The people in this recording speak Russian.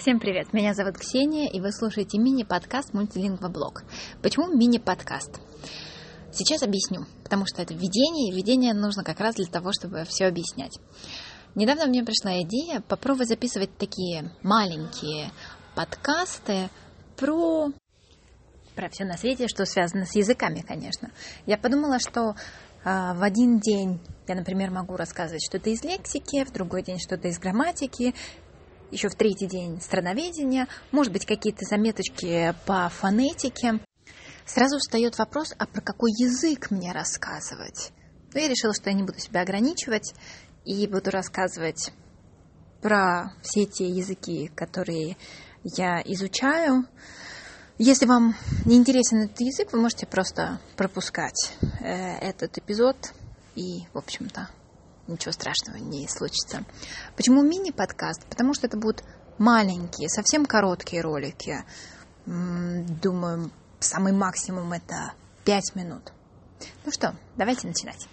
Всем привет, меня зовут Ксения, и вы слушаете мини-подкаст Мультилингва-блог. Почему мини-подкаст? Сейчас объясню, потому что это введение, и введение нужно как раз для того, чтобы все объяснять. Недавно мне пришла идея попробовать записывать такие маленькие подкасты про про все на свете, что связано с языками, конечно. Я подумала, что а, в один день я, например, могу рассказывать что-то из лексики, в другой день что-то из грамматики, еще в третий день страноведения, может быть, какие-то заметочки по фонетике. Сразу встает вопрос, а про какой язык мне рассказывать? Но я решила, что я не буду себя ограничивать и буду рассказывать про все те языки, которые я изучаю. Если вам не интересен этот язык, вы можете просто пропускать э, этот эпизод и, в общем-то, ничего страшного не случится. Почему мини-подкаст? Потому что это будут маленькие, совсем короткие ролики. Думаю, самый максимум это 5 минут. Ну что, давайте начинать.